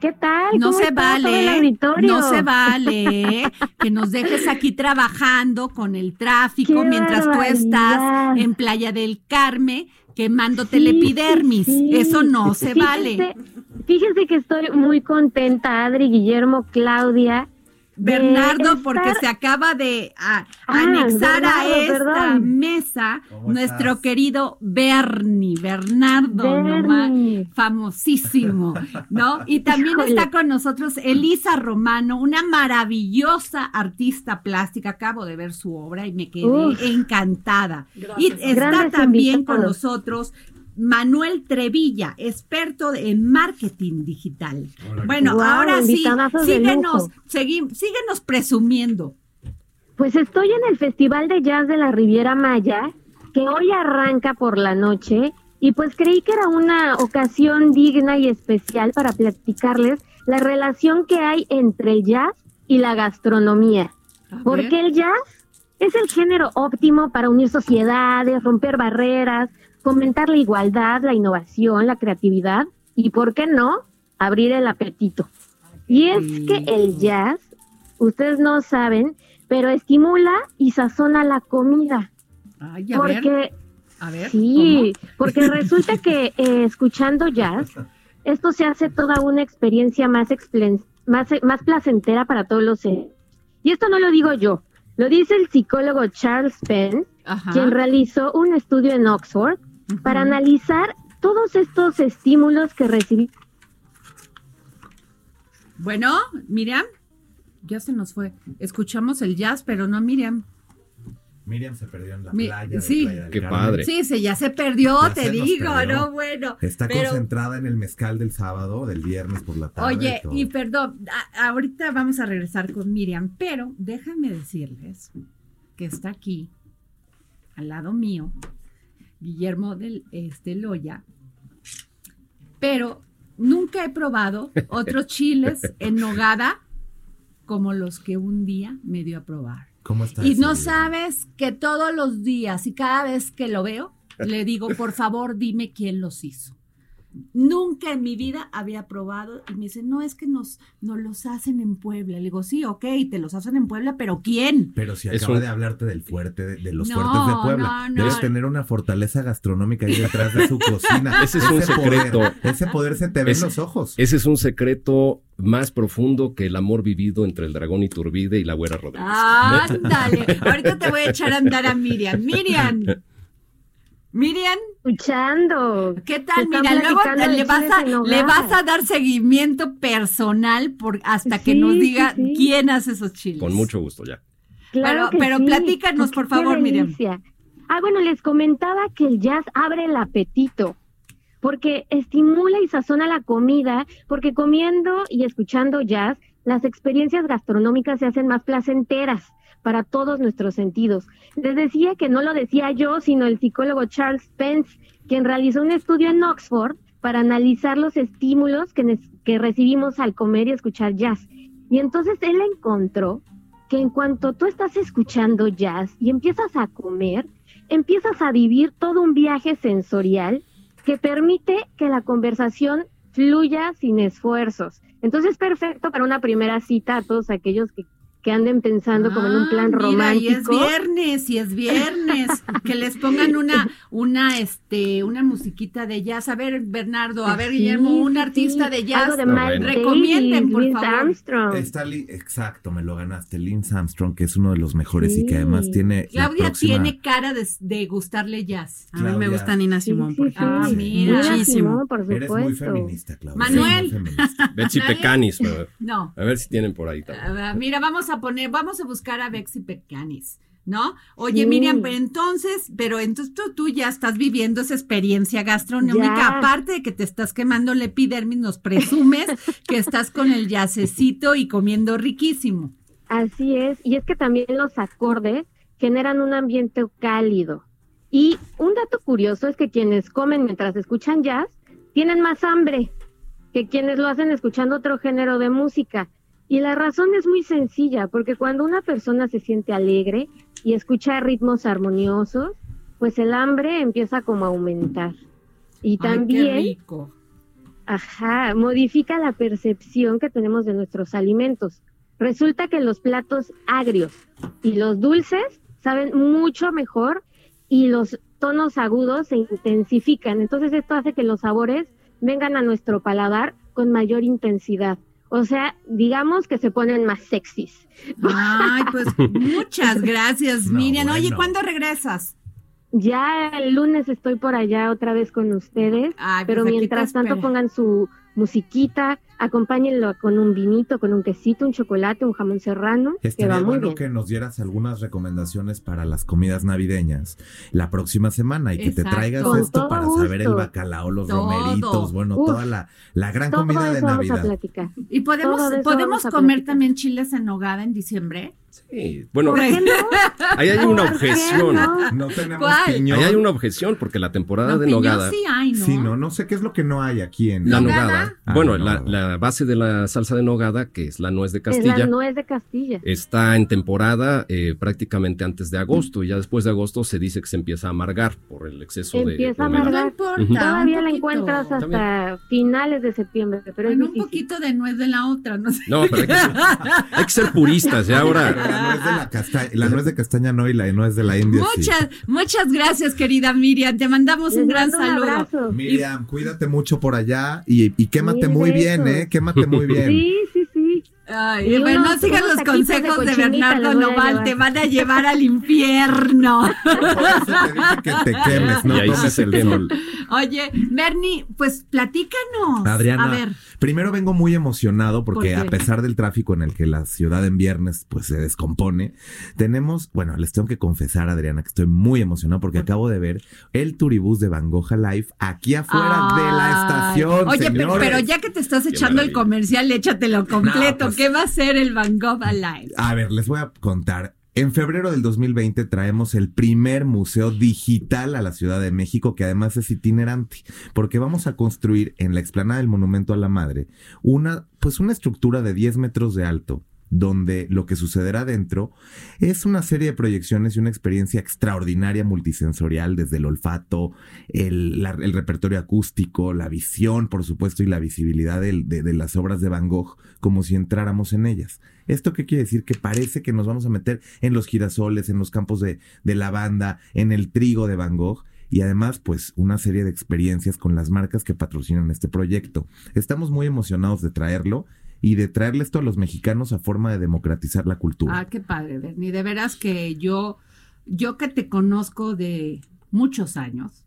¿Qué tal? no ¿Cómo se está todo el vale, auditorio? no se vale que nos dejes aquí trabajando con el tráfico ¡Qué mientras tú estás en Playa del Carmen quemándote el Sí, epidermis. sí, sí. Eso no se Fíjense- vale. Fíjense que estoy muy contenta, Adri, Guillermo, Claudia. Bernardo, porque se acaba de a- Ah, anexar a esta perdón. mesa ¿Cómo nuestro estás? querido Bernie, Bernardo, nomás, famosísimo, ¿no? Y también Híjole. está con nosotros Elisa Romano, una maravillosa artista plástica. Acabo de ver su obra y me quedé Uf. encantada. Y está Grandes también con nosotros Manuel Trevilla, experto en marketing digital. Bueno, ahora sí, síguenos, lujo. segui- síguenos presumiendo. Pues estoy en el Festival de Jazz de la Riviera Maya, que hoy arranca por la noche, y pues creí que era una ocasión digna y especial para platicarles la relación que hay entre el jazz y la gastronomía. Porque el jazz es el género óptimo para unir sociedades, romper barreras, fomentar la igualdad, la innovación, la creatividad y, ¿por qué no?, abrir el apetito. Y es que el jazz, ustedes no saben, pero estimula y sazona la comida. Ay, a ver, Porque a ver. Sí, porque resulta que eh, escuchando jazz, esto se hace toda una experiencia más, más, más placentera para todos los seres. Y esto no lo digo yo, lo dice el psicólogo Charles Penn, Ajá. quien realizó un estudio en Oxford Para analizar todos estos estímulos que recibí. Bueno, Miriam, ya se nos fue. Escuchamos el jazz, pero no Miriam. Miriam se perdió en la Mi- playa. de sí. Playa del Qué Carmen. padre. Sí, se ya se perdió, Ya te se digo, perdió. no, bueno. Está pero- concentrada en el mezcal del sábado, del viernes por la tarde. Oye, y perdón, a- ahorita vamos a regresar con Miriam, pero déjame decirles que está aquí, al lado mío, Guillermo del este, Loya, pero nunca he probado otros [LAUGHS] chiles en nogada como los que un día me dio a probar. ¿Cómo está? Y no sabes que todos los días y cada vez que lo veo, le digo, por favor, dime quién los hizo. Nunca en mi vida había probado y me dice, no, es que nos, nos los hacen en Puebla. Le digo, sí, ok, te los hacen en Puebla, pero ¿quién? Pero si acaba de hablarte del fuerte, de, de los No, fuertes de Puebla. no, no. Debes tener una fortaleza gastronómica ahí detrás de su [LAUGHS] cocina. Ese es un secreto. Poder, ese poder se te ve en los ojos. Ese es un secreto más profundo que el amor vivido entre el dragón Iturbide y la güera Rodríguez. Ándale, ahorita te voy a echar a andar a Miriam. Miriam, [LAUGHS] Miriam, Escuchando. ¿qué tal? Mira, luego le vas, a, le vas dar seguimiento personal por, hasta que nos diga sí. quién hace esos chiles. Con mucho gusto ya. Claro Pero- pero sí. platícanos, por favor, Miriam. Ah, bueno, les comentaba que el jazz abre el apetito, porque estimula y sazona la comida, porque comiendo y escuchando jazz, las experiencias gastronómicas se hacen más placenteras para todos nuestros sentidos. Les decía que no lo decía yo, sino el psicólogo Charles Pence, quien realizó un estudio en Oxford para analizar los estímulos que, recibimos al comer y escuchar jazz. Y entonces él encontró que en cuanto tú estás escuchando jazz y empiezas a comer, empiezas a vivir todo un viaje sensorial que permite que la conversación fluya sin esfuerzos. Entonces es perfecto para una primera cita a todos aquellos que, que anden pensando como en un plan Ah, mira, y es romántico. viernes, y es viernes. que les pongan una, una, este, una musiquita de jazz. A ver, Bernardo, a ver, Sí, Guillermo, un sí, artista sí. de jazz. Algo de bueno. Recomienden, por favor. Armstrong. Está Li- exacto, me lo ganaste. Lynn Armstrong, que es uno de los mejores y que además tiene. la Claudia próxima- tiene cara de, de gustarle jazz. A mí me gusta Nina Simón, por. Ah, mira. Muchísimo. Por Eres muy supuesto. feminista, Claudia. Manuel. Betsy. Pecanis. No. A ver si tienen por ahí también. A ver, Mira, vamos a poner, vamos a buscar a Bexy Pecanis, ¿no? Oye, Sí. Miriam, pero entonces, pero entonces tú, tú ya estás viviendo esa experiencia gastronómica, Ya. aparte de que te estás quemando la epidermis, nos presumes [LAUGHS] que estás con el yacecito y comiendo riquísimo. Así es, y es que también los acordes generan un ambiente cálido. Y un dato curioso es que quienes comen mientras escuchan jazz tienen más hambre que quienes lo hacen escuchando otro género de música. Y la razón es muy sencilla, porque cuando una persona se siente alegre y escucha ritmos armoniosos, pues el hambre empieza como a aumentar. Y Ay, qué también rico. Ajá, modifica la percepción que tenemos de nuestros alimentos. Resulta que los platos agrios y los dulces saben mucho mejor y los tonos agudos se intensifican. Entonces esto hace que los sabores vengan a nuestro paladar con mayor intensidad. O sea, digamos que se ponen más sexys. Ay, pues [LAUGHS] muchas gracias, No, Miriam. Oye, bueno. ¿cuándo regresas? Ya el lunes estoy por allá otra vez con ustedes, Ay, pues pero mientras tanto pongan su musiquita, acompáñenlo con un vinito, con un quesito, un chocolate, un jamón serrano, que Estaría va muy bueno bien. que nos dieras algunas recomendaciones para las comidas navideñas la próxima semana y que te Exacto. traigas Con esto para saber el gusto. bacalao, los Todo. romeritos, bueno, Uf. toda la, la gran Todo comida de eso vamos a Navidad. platicar. ¿Y podemos, podemos comer platicar. también chiles en nogada en diciembre? Sí. Bueno, ¿Por qué no? [LAUGHS] ahí hay una ¿Por qué objeción. no? No tenemos ¿Cuál? piñón. Ahí hay una objeción porque la temporada No, de nogada. sí hay, ¿no? Sí, no, no sé qué es lo que no hay aquí en La ¿Nogada? Ah, bueno, no, la, no. La base de la salsa de nogada, que es la nuez de Es Castilla, la nuez de Castilla. está en temporada eh, prácticamente antes de agosto y ya después de agosto se dice que se empieza a amargar por el exceso de Empieza a. No amargar. Ujú. Todavía la encuentras hasta También. finales de septiembre, pero es Bueno, un poquito de nuez de la otra, no sé. No, pero hay que ser, hay que ser puristas. Ya Pero ahora la nuez de la castaña, la nuez de castaña no y la nuez de la India sí. Muchas, muchas gracias, querida Miriam. Te mandamos Les un gran un saludo. abrazo. Miriam, cuídate mucho por allá y, y quémate Mil muy bien, besos. ¿Eh? Quémate muy [LAUGHS] bien. Sí. Ay, Y bueno, unos- no sigan los de consejos de, cochinita Bernardo Noval, te van a llevar al infierno. [LAUGHS] Te que te quemes, no Y tomes el sol. Oye, Bernie, pues platícanos. Adriana, A ver, primero vengo muy emocionado porque ¿Por a pesar del tráfico en el que la ciudad en viernes pues se descompone, tenemos, bueno, les tengo que confesar Adriana que estoy muy emocionado porque acabo de ver el turibús de Van Gogh Live aquí afuera de la estación. Oye, pero, señores. pero ya que te estás echando el comercial, échatelo completo. pues- ¿Qué va a ser el Van Gogh Alive? A ver, les voy a contar. En febrero del 2020 traemos el primer museo digital a la Ciudad de México, que además es itinerante, porque vamos a construir en la explanada del Monumento a la Madre una, pues una estructura de 10 metros de alto, donde lo que sucederá dentro es una serie de proyecciones y una experiencia extraordinaria multisensorial, desde el olfato, el, repertorio acústico, la visión, por supuesto, y la visibilidad de las obras de Van Gogh, como si entráramos en ellas. ¿Esto qué quiere decir? Que parece que nos vamos a meter en los girasoles, en los campos de, de lavanda, en el trigo de Van Gogh. Y además, pues, una serie de experiencias con las marcas que patrocinan este proyecto. Estamos muy emocionados de traerlo y de traerle esto a los mexicanos a forma de democratizar la cultura. Ah, qué padre, Bernie. De veras que yo, yo que te conozco de muchos años,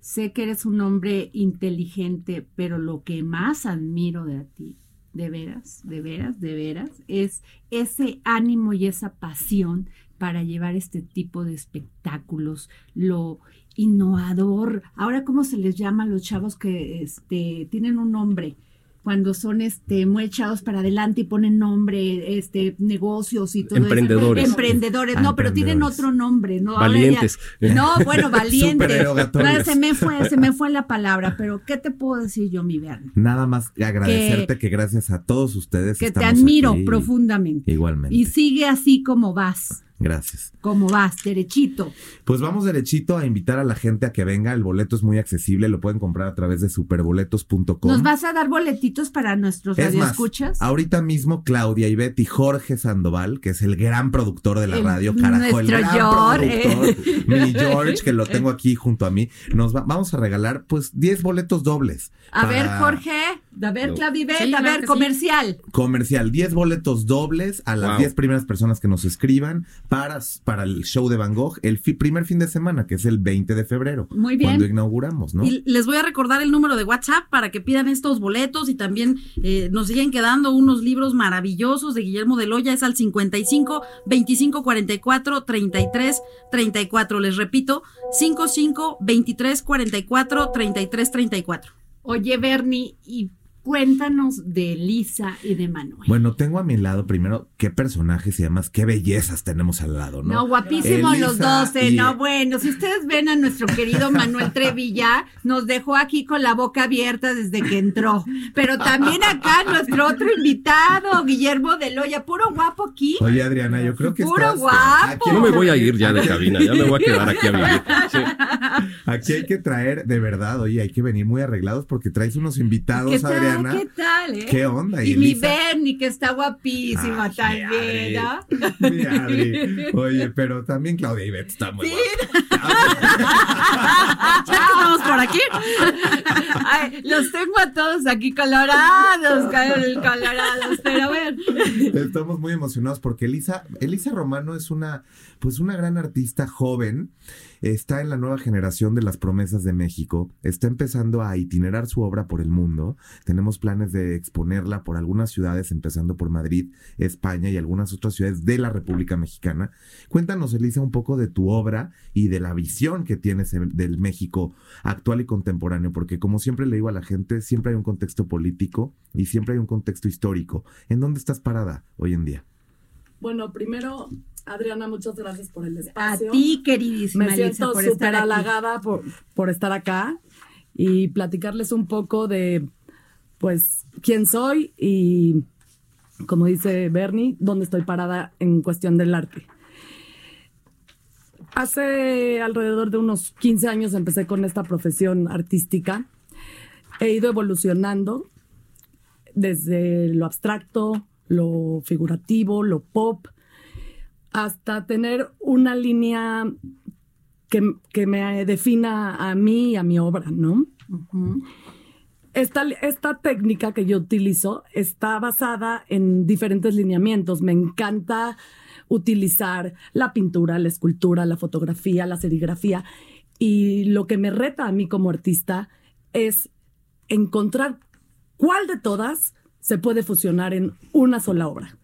sé que eres un hombre inteligente, pero lo que más admiro de ti, de veras, de veras, de veras, es ese ánimo y esa pasión para llevar este tipo de espectáculos, lo innovador. Ahora, ¿cómo se les llama a los chavos que este, tienen un nombre? Cuando son este, muy echados para adelante y ponen nombre, este, negocios y todo eso. Emprendedores. Emprendedores, no, pero tienen Emprendedores. otro nombre, ¿no? Ahora ya- Valientes. no, bueno, [LAUGHS] valientes. No, se me fue, se me fue la palabra, pero ¿qué te puedo decir yo, mi Bernie? Nada más agradecerte que, gracias a todos ustedes. Que te admiro aquí. profundamente. Igualmente. Y sigue así como vas. Gracias. ¿Cómo vas? Derechito. Pues vamos derechito a invitar a la gente a que venga. El boleto es muy accesible, lo pueden comprar a través de superboletos.com. ¿Nos vas a dar boletitos para nuestros Es más, radioescuchas? ahorita mismo Claudia Ivette y Jorge Sandoval, que es el gran productor de la El- radio, carajo, el gran George. productor, mi [LAUGHS] George, que lo tengo aquí junto a mí, nos va- vamos a regalar pues 10 boletos dobles. A ver, Jorge, a ver, No. Claudibet, Sí, a claro ver, sí. comercial. Comercial, 10 boletos dobles a las Wow. 10 primeras personas que nos escriban para, para el show de Van Gogh el fi- primer fin de semana, que es el 20 de febrero. Muy bien. Cuando inauguramos, ¿no? Y les voy a recordar el número de WhatsApp para que pidan estos boletos y también eh, nos siguen quedando unos libros maravillosos de Guillermo de Loya. Es al 55 25 44 33 34. Les repito, 55 23 44 33 34. Oye, Bernie, y cuéntanos de Lisa y de Manuel. Bueno, tengo a mi lado primero qué personajes y además qué bellezas tenemos al lado, ¿no? No, guapísimos Elisa los dos, eh, y- no, bueno, si ustedes ven a nuestro querido Manuel Trevilla, nos dejó aquí con la boca abierta desde que entró, pero también acá nuestro otro invitado, Guillermo de Loya, puro guapo aquí. Oye, Adriana, yo creo que Puro estás- guapo. aquí- No me voy a ir ya de cabina, ya me voy a quedar aquí a vivir. Sí. Aquí hay que traer, de verdad, oye, hay que venir muy arreglados porque traes unos invitados, ¿Qué ¿Qué tal? eh? ¿Qué onda? Y mi? Bernie, que está guapísima Ay, también, Adri. ¿no? [LAUGHS] Mi Adri. Oye, pero también Claudia Ivette está muy Sí. Ya que [LAUGHS] [LAUGHS] estamos por aquí. Los tengo a todos aquí colorados, col- colorados, pero bueno. Estamos muy emocionados porque Elisa, Elisa Romano es una, pues una gran artista joven. Está en la nueva generación de las promesas de México. Está empezando a itinerar su obra por el mundo. Tenemos planes de exponerla por algunas ciudades, empezando por Madrid, España y algunas otras ciudades de la República Mexicana. Cuéntanos, Elisa, un poco de tu obra y de la visión que tienes en- del México actual y contemporáneo, porque como siempre le digo a la gente, siempre hay un contexto político y siempre hay un contexto histórico. ¿En dónde estás parada hoy en día? Bueno, primero, Adriana, muchas gracias por el A espacio. ti, queridísima Me siento súper halagada por, por estar acá y platicarles un poco de, pues, quién soy y, como dice Bernie, dónde estoy parada en cuestión del arte. Hace alrededor de unos 15 años empecé con esta profesión artística. He ido evolucionando desde lo abstracto, lo figurativo, lo pop, hasta tener una línea que, que me defina a mí y a mi obra, ¿no? Esta, esta técnica que yo utilizo está basada en diferentes lineamientos. Me encanta utilizar la pintura, la escultura, la fotografía, la serigrafía. Y lo que me reta a mí como artista es encontrar cuál de todas se puede fusionar en una sola obra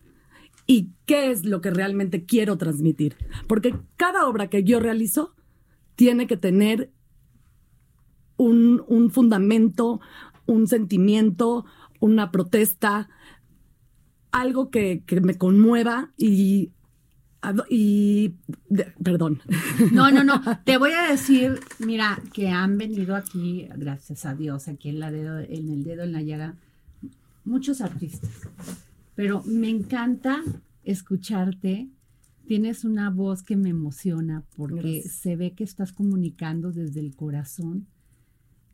y qué es lo que realmente quiero transmitir. Porque cada obra que yo realizo tiene que tener un, un fundamento, un sentimiento, una protesta, algo que, que me conmueva y... y de- perdón. No, no, no. [LAUGHS] Te voy a decir, mira, que han venido aquí, gracias a Dios, aquí en, la dedo, en el dedo en la llaga, muchos artistas. Pero me encanta escucharte. Tienes una voz que me emociona porque Gracias. se ve que estás comunicando desde el corazón.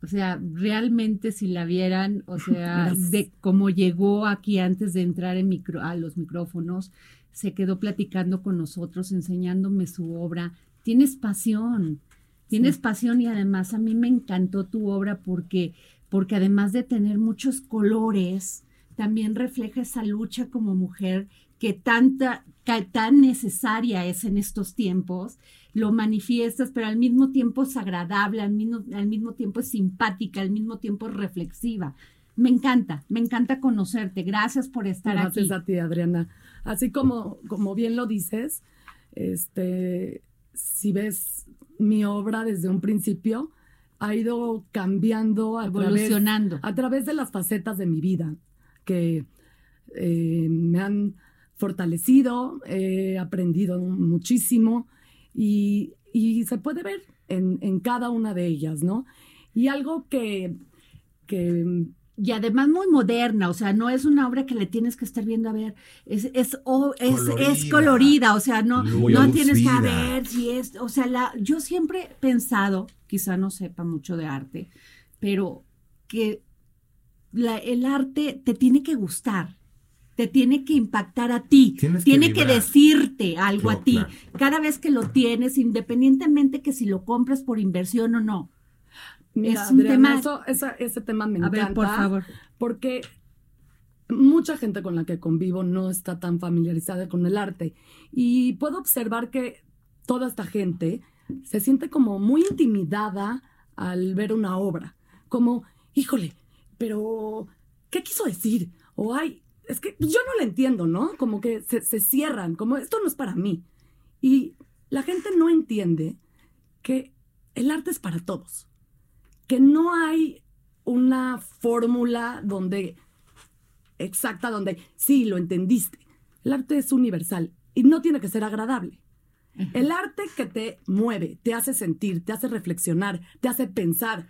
O sea, realmente si la vieran, o sea, [LAUGHS] Gracias. de cómo llegó aquí antes de entrar en micro, a los micrófonos, se quedó platicando con nosotros, enseñándome su obra. Tienes pasión, tienes pasión y además a mí me encantó tu obra porque, porque además de tener muchos colores, también refleja esa lucha como mujer que tanta, que tan necesaria es en estos tiempos, lo manifiestas, pero al mismo tiempo es agradable, al mismo, al mismo tiempo es simpática, al mismo tiempo es reflexiva. Me encanta, me encanta conocerte. Gracias por estar Gracias aquí. a ti, Adriana. Así como, como bien lo dices, este, si ves mi obra desde un principio, ha ido cambiando, a Evolucionando. Través, a través de las facetas de mi vida, que eh, me han fortalecido, he aprendido muchísimo y, y se puede ver en, en cada una de ellas, ¿no? Y algo que, que y además muy moderna, o sea, no es una obra que le tienes que estar viendo a ver, es, es, es, Colorida. es colorida, o sea, no, no tienes que ver si es, o sea, la, yo siempre he pensado, quizá no sepa mucho de arte, pero que la- el arte te tiene que gustar, te tiene que impactar a ti, Tienes tiene que, decirte algo Claro, a ti, claro. cada vez que lo tienes, independientemente que si lo compras por inversión o no. Mira, es un Adriana, tema... eso- ese tema me a encanta. ver, por favor. Porque mucha gente con la que convivo no está tan familiarizada con el arte. Y puedo observar que toda esta gente se siente como muy intimidada al ver una obra. Como, híjole, pero, ¿qué quiso decir? O, ay, es que yo no lo entiendo, ¿no? Como que se, se cierran, como, esto no es para mí. Y la gente no entiende que el arte es para todos que no hay una fórmula donde exacta donde sí lo entendiste. El arte es universal y no tiene que ser agradable. El arte que te mueve, te hace sentir, te hace reflexionar, te hace pensar.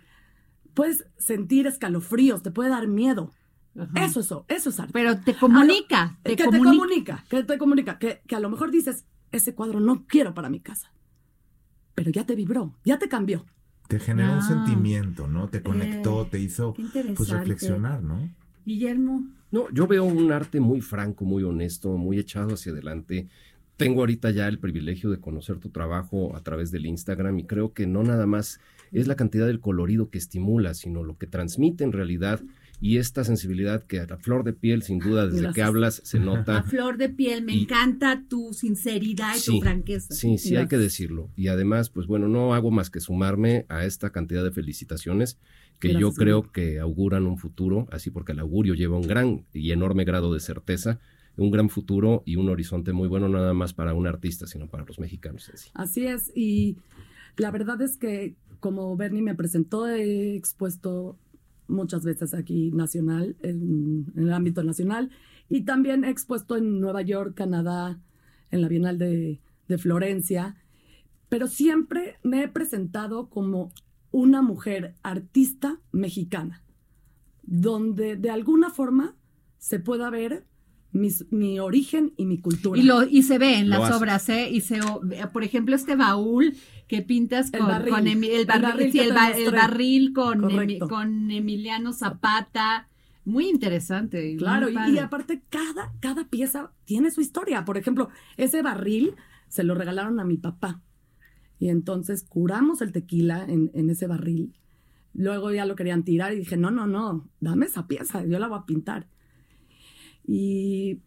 Puedes sentir escalofríos, te puede dar miedo. Eso es, eso es arte. Pero te comunica, lo- te que comunica. te comunica, que te comunica, que, que a lo mejor dices, ese cuadro no quiero para mi casa. Pero ya te vibró, ya te cambió. Te generó un Ah. sentimiento, ¿no? Te conectó, Eh, te hizo pues reflexionar, ¿no? Guillermo. No, yo veo un arte muy franco, muy honesto, muy echado hacia adelante. Tengo ahorita ya el privilegio de conocer tu trabajo a través del Instagram y creo que no nada más es la cantidad del colorido que estimula, sino lo que transmite en realidad y esta sensibilidad que a la flor de piel, sin duda, desde que hablas se A nota. flor de piel, me Y- encanta tu sinceridad y tu franqueza. Sí, sí, hay que decirlo. Y además, pues bueno, no hago más que sumarme a esta cantidad de felicitaciones que yo creo que auguran un futuro, así porque el augurio lleva un gran y enorme grado de certeza, un gran futuro y un horizonte muy bueno, nada más para un artista, sino para los mexicanos en sí. Así es, y la verdad es que como Bernie me presentó, he expuesto muchas veces aquí nacional, en, en el ámbito nacional, y también he expuesto en Nueva York, Canadá, en la Bienal de, de Florencia, pero siempre me he presentado como una mujer artista mexicana, donde de alguna forma se pueda ver mis- mi origen y mi cultura. Y, lo, y se ve en Lo las obras, ¿eh? Y se, por ejemplo, este baúl que pintas El con, barril. con Emi- el El barril, sí, el, ba- el barril con, Emi- Correcto. con Emiliano Zapata. Muy interesante. Claro, muy y, aparte cada, cada pieza tiene su historia. Por ejemplo, ese barril se lo regalaron a mi papá. Y entonces curamos el tequila en, en ese barril. Luego ya lo querían tirar y dije, no, no, no, dame esa pieza, yo la voy a pintar. Y,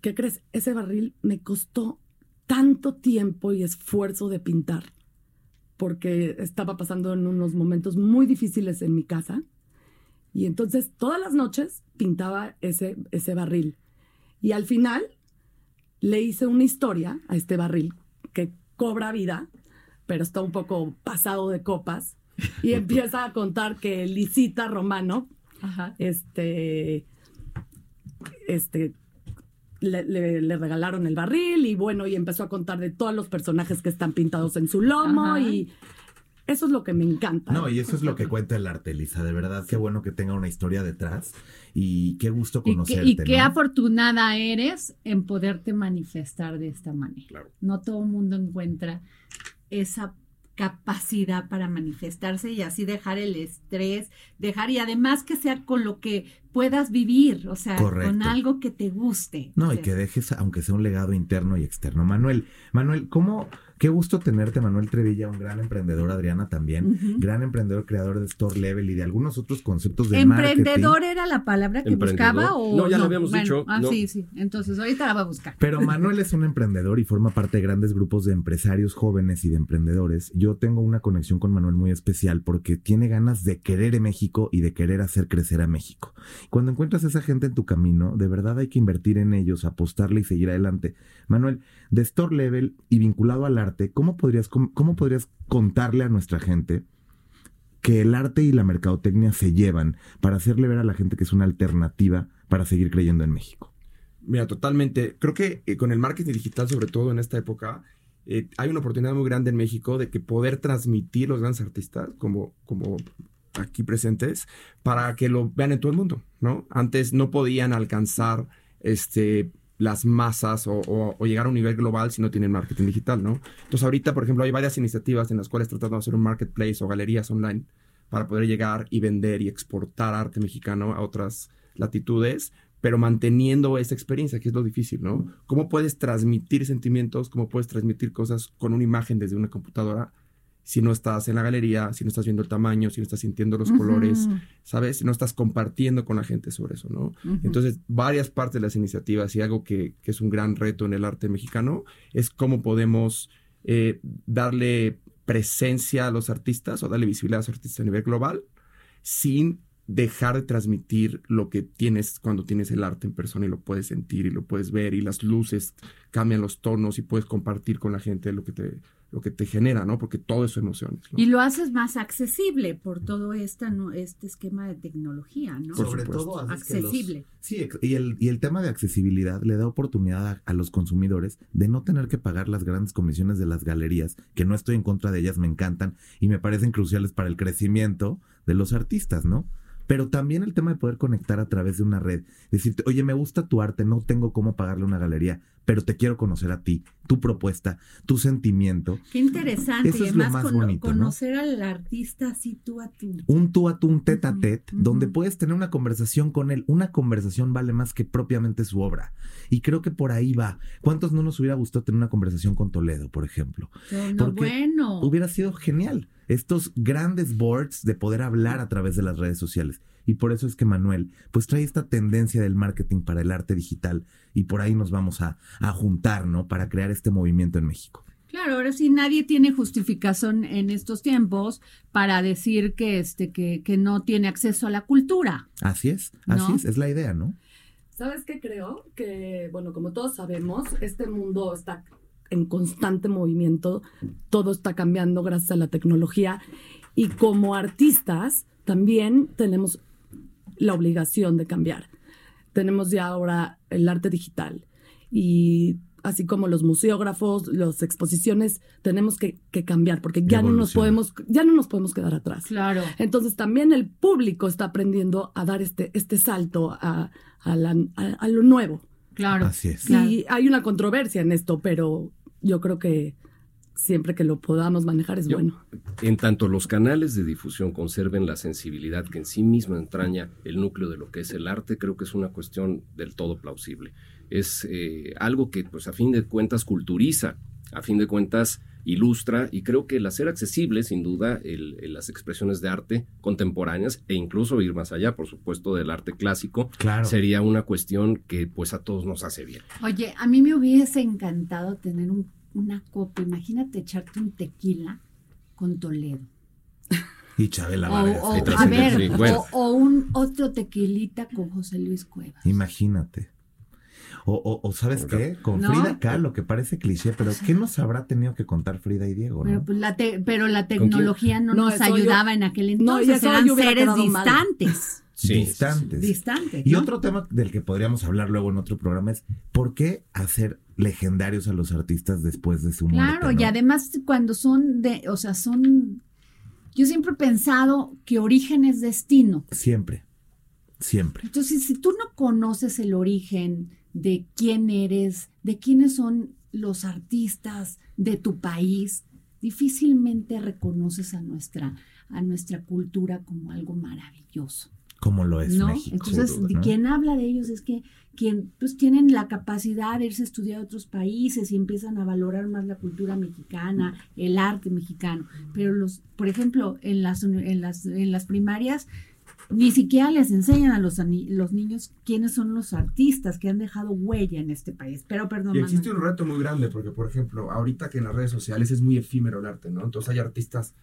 ¿qué crees? Ese barril me costó tanto tiempo y esfuerzo de pintar, porque estaba pasando en unos momentos muy difíciles en mi casa. Y entonces todas las noches pintaba ese, ese barril. Y al final le hice una historia a este barril que cobra vida, pero está un poco pasado de copas. Y [LAUGHS] empieza a contar que Lisita Romano, este, este, le, le- le regalaron el barril y bueno, y empezó a contar de todos los personajes que están pintados en su lomo Ajá. y eso es lo que me encanta. No, y eso es lo que cuenta el arte, Elisa. De verdad, qué bueno que tenga una historia detrás y qué gusto Y qué, conocerte. y qué ¿no? afortunada eres en poderte manifestar de esta manera. No todo el mundo encuentra esa capacidad para manifestarse y así dejar el estrés, dejar y además que sea con lo que puedas vivir, o sea, Correcto. con algo que te guste. No, O y que dejes, aunque sea un legado interno y externo. Manuel, Manuel, ¿cómo? Qué gusto tenerte, Manuel Trevilla, un gran emprendedor, Adriana también, gran emprendedor, creador de Store Level y de algunos otros conceptos de ¿Emprendedor marketing. era la palabra que buscaba o No, ya lo habíamos Bueno, dicho, Ah, no. sí, sí. Entonces ahorita la voy a buscar. Pero [LAUGHS] Manuel es un emprendedor y forma parte de grandes grupos de empresarios jóvenes y de emprendedores. Yo tengo una conexión con Manuel muy especial porque tiene ganas de querer a México y de querer hacer crecer a México. Cuando encuentras a esa gente en tu camino, de verdad hay que invertir en ellos, apostarle y seguir adelante. Manuel, de Store Level y vinculado al arte, ¿cómo podrías, cómo, podrías contarle a nuestra gente que el arte y la mercadotecnia se llevan para hacerle ver a la gente que es una alternativa para seguir creyendo en México? Mira, totalmente. Creo que eh, con el marketing digital, sobre todo en esta época, eh, hay una oportunidad muy grande en México de que poder transmitir los grandes artistas, como, como aquí presentes para que lo vean en todo el mundo, ¿no? Antes no podían alcanzar este, las masas o, llegar a un nivel global si no tienen marketing digital, ¿no? Entonces ahorita, por ejemplo, hay varias iniciativas en las cuales tratando de hacer un marketplace o galerías online para poder llegar y vender y exportar arte mexicano a otras latitudes, pero manteniendo esa experiencia, que es lo difícil, ¿no? ¿Cómo puedes transmitir sentimientos, cómo puedes transmitir cosas con una imagen desde una computadora si no estás en la galería, si no estás viendo el tamaño, si no estás sintiendo los colores, ¿sabes? Si no estás compartiendo con la gente sobre eso, ¿no? Entonces, varias partes de las iniciativas y algo que, que es un gran reto en el arte mexicano es cómo podemos eh, darle presencia a los artistas o darle visibilidad a los artistas a nivel global sin dejar de transmitir lo que tienes cuando tienes el arte en persona y lo puedes sentir y lo puedes ver y las luces cambian los tonos y puedes compartir con la gente lo que te, lo que te genera, ¿no? Porque todo eso emociones. ¿no? Y lo haces más accesible por todo esta, ¿no? este esquema de tecnología, ¿no? Sobre todo haces que los- accesible. Sí, ex- y el, y el tema de accesibilidad le da oportunidad a, a los consumidores de no tener que pagar las grandes comisiones de las galerías, que no estoy en contra de ellas, me encantan y me parecen cruciales para el crecimiento de los artistas, ¿no? Pero también el tema de poder conectar a través de una red, decirte, oye, me gusta tu arte, no tengo cómo pagarle una galería, pero te quiero conocer a ti, tu propuesta, tu sentimiento. Qué interesante. Eso y es lo más bonito, ¿no? conocer al artista así tú a tú. un tú a tú, un tete a tete, donde puedes tener una conversación con él. Una conversación vale más que propiamente su obra. Y creo que por ahí va. ¿Cuántos no nos hubiera gustado tener una conversación con Toledo, por ejemplo? No, Porque bueno. Hubiera sido genial. Estos grandes boards de poder hablar a través de las redes sociales. Y por eso es que Manuel, pues trae esta tendencia del marketing para el arte digital. Y por ahí nos vamos a, a juntar, ¿no? Para crear este movimiento en México. Claro, ahora sí nadie tiene justificación en estos tiempos para decir que este que, que no tiene acceso a la cultura. Así es, así ¿No? es, es la idea, ¿no? ¿Sabes qué creo? Que, bueno, como todos sabemos, este mundo está en constante movimiento, todo está cambiando gracias a la tecnología y como artistas también tenemos la obligación de cambiar. Tenemos ya ahora el arte digital y así como los museógrafos, las exposiciones, tenemos que, que cambiar porque ya no nos podemos, ya no nos podemos quedar atrás. Claro. Entonces también el público está aprendiendo a dar este, este salto a, a la- a- a lo nuevo. Claro. Así es. Sí, hay una controversia en esto, pero yo creo que siempre que lo podamos manejar es Yo- bueno. En tanto los canales de difusión conserven la sensibilidad que en sí misma entraña el núcleo de lo que es el arte, creo que es una cuestión del todo plausible. Es eh, algo que, pues, a fin de cuentas, culturiza, a fin de cuentas, ilustra, y creo que el hacer accesible, sin duda, el- el- las expresiones de arte contemporáneas, e incluso ir más allá, por supuesto, del arte clásico, Claro. sería una cuestión que, pues, a todos nos hace bien. Oye, a mí me hubiese encantado tener un- una copa. Imagínate echarte un tequila con Toledo. Y Chabela O, Vargas. o- a ver, sí, bueno. o, o un otro tequilita con José Luis Cuevas. Imagínate. O, o- o ¿sabes qué? Con No. Frida Kahlo, que parece cliché, pero ¿qué nos habrá tenido que contar Frida y Diego? Pero, no? pues, la te- pero la tecnología no, No, nos yo- ayudaba en aquel No, entonces. eso eran seres quedado mal. distantes. Distantes. Distantes. Y ¿no? otro tema del que podríamos hablar luego en otro programa es ¿por qué hacer legendarios a los artistas después de su muerte? Claro, no? y además cuando son de, o sea, son. Yo siempre he pensado que origen es destino. Siempre, siempre. Entonces, si tú no conoces el origen de quién eres, de quiénes son los artistas de tu país, difícilmente reconoces a nuestra, a nuestra cultura como algo maravilloso. Como lo es ¿no? México. Entonces, quien habla de ellos es que quien pues tienen la capacidad de irse a estudiar a otros países y empiezan a valorar más la cultura mexicana, el arte mexicano. Pero los, por ejemplo, en las en las, en las primarias ni siquiera les enseñan a los, niños quiénes son los artistas que han dejado huella en este país. Pero perdón, Y existe Manuel. un reto muy grande, porque, por ejemplo, ahorita que en las redes sociales es muy efímero el arte, ¿no? Entonces hay artistas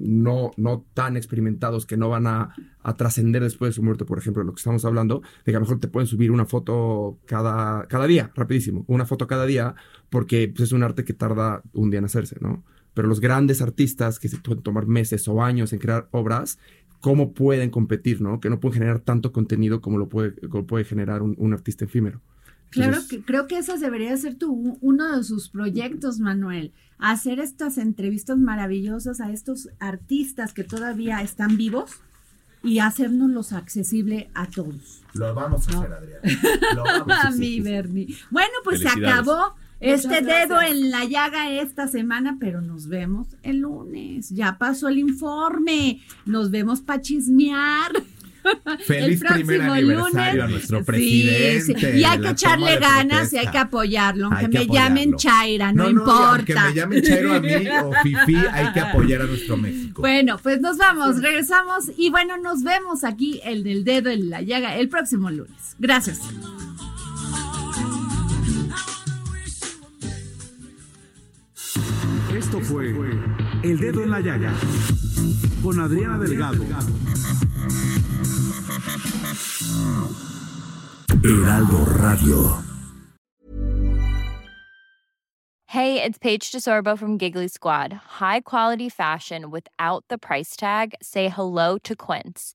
no, no tan experimentados que no van a, a trascender después de su muerte, por ejemplo, lo que estamos hablando, de que a lo mejor te pueden subir una foto cada, cada día, rapidísimo, una foto cada día, porque pues, es un arte que tarda un día en hacerse, ¿no? Pero los grandes artistas que se pueden tomar meses o años en crear obras, ¿cómo pueden competir, no? Que no pueden generar tanto contenido como lo puede, como puede generar un, un artista efímero. Claro, Entonces, que, creo que ese debería ser tu, uno de sus proyectos, Manuel. Hacer estas entrevistas maravillosas a estos artistas que todavía están vivos y hacérnoslos accesible a todos. Lo vamos a hacer, Adrián. Lo vamos a [LAUGHS] A hacer. mi Bernie. Bueno, pues se acabó este dedo en la llaga esta semana, pero nos vemos el lunes. Ya pasó el informe. Nos vemos para chismear. [LAUGHS] Feliz El primer aniversario lunes. a nuestro presidente. sí. Y hay que echarle ganas y hay que apoyarlo. Aunque que me llamen. Chaira, no, importa. aunque me llamen Chairo a mí o [LAUGHS] Fifi, hay que apoyar a nuestro México. Bueno, pues nos vamos, regresamos y bueno, nos vemos aquí en el dedo en la llaga el próximo lunes. Gracias. Esto fue El Dedo en la Llaga con Adriana Delgado. Heraldo Radio. Hey, it's Paige DeSorbo from Giggly Squad. High quality fashion without the price tag. Say hello to Quince.